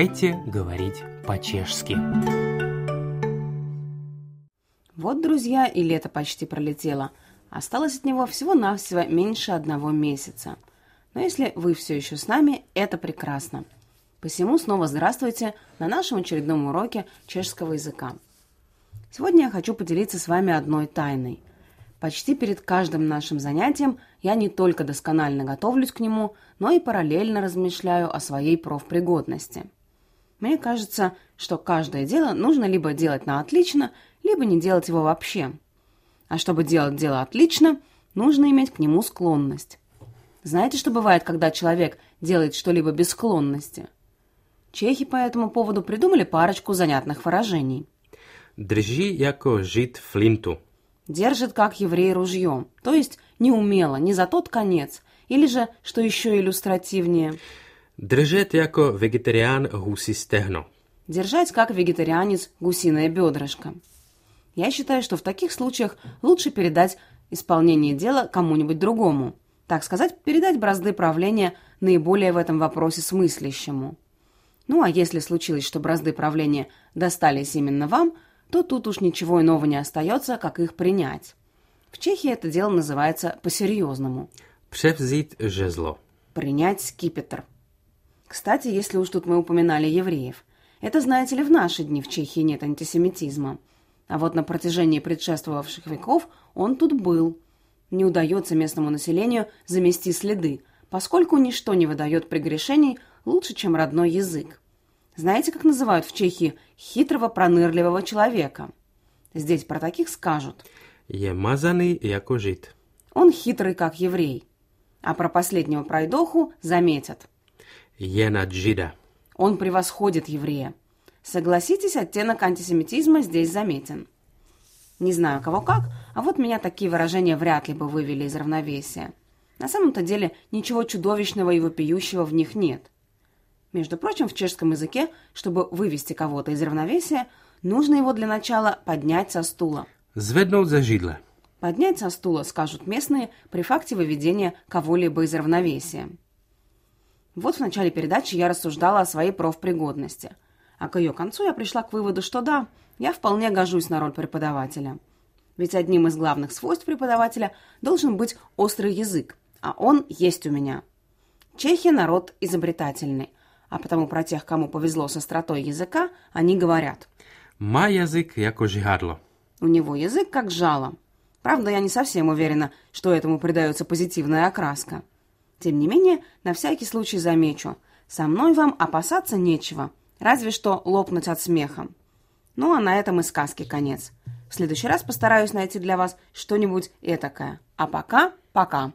Давайте говорить по-чешски. Вот, друзья, и лето почти пролетело. Осталось от него всего-навсего меньше одного месяца. Но если вы все еще с нами, это прекрасно. Посему снова здравствуйте на нашем очередном уроке чешского языка. Сегодня я хочу поделиться с вами одной тайной. Почти перед каждым нашим занятием я не только досконально готовлюсь к нему, но и параллельно размышляю о своей профпригодности. Мне кажется, что каждое дело нужно либо делать на отлично, либо не делать его вообще. А чтобы делать дело отлично, нужно иметь к нему склонность. Знаете, что бывает, когда человек делает что-либо без склонности? Чехи по этому поводу придумали парочку занятных выражений. Держи яко жит флинту. Держит как еврей ружье, то есть неумело, не за тот конец, или же, что еще иллюстративнее, Držet jako vegetarián husí stehno. держать как вегетарианец гусиное бедрышко. Я считаю, что в таких случаях лучше передать исполнение дела кому-нибудь другому. Так сказать, передать бразды правления наиболее в этом вопросе смыслящему. Ну а если случилось, что бразды правления достались именно вам, то тут уж ничего иного не остается, как их принять. В Чехии это дело называется по-серьезному Převzít žezlo. – принять скипетр. Кстати, если уж тут мы упоминали евреев, это, знаете ли, в наши дни в Чехии нет антисемитизма. А вот на протяжении предшествовавших веков он тут был. Не удается местному населению замести следы, поскольку ничто не выдает прегрешений лучше, чем родной язык. Знаете, как называют в Чехии хитрого пронырливого человека? Здесь про таких скажут. Mazaný jako žid. Он хитрый, как еврей. А про последнего пройдоху заметят. Žida. Он превосходит еврея. Согласитесь, оттенок антисемитизма здесь заметен. Не знаю, кого как, а вот меня такие выражения вряд ли бы вывели из равновесия. На самом-то деле ничего чудовищного и вопиющего в них нет. Между прочим, в чешском языке, чтобы вывести кого-то из равновесия, нужно его для начала поднять со стула. Zvednout ze židle. Поднять со стула, скажут местные, при факте выведения кого-либо из равновесия. Вот в начале передачи я рассуждала о своей профпригодности. А к ее концу я пришла к выводу, что да, я вполне гожусь на роль преподавателя. Ведь одним из главных свойств преподавателя должен быть острый язык, а он есть у меня. Чехи народ изобретательный, а потому про тех, кому повезло с остротой языка, они говорят Má jazyk jako žihadlo. у него язык как жало. Правда, я не совсем уверена, что этому придается позитивная окраска. Тем не менее, на всякий случай замечу, со мной вам опасаться нечего, разве что лопнуть от смеха. Ну, а на этом и сказки конец. В следующий раз постараюсь найти для вас что-нибудь этакое. А пока, пока.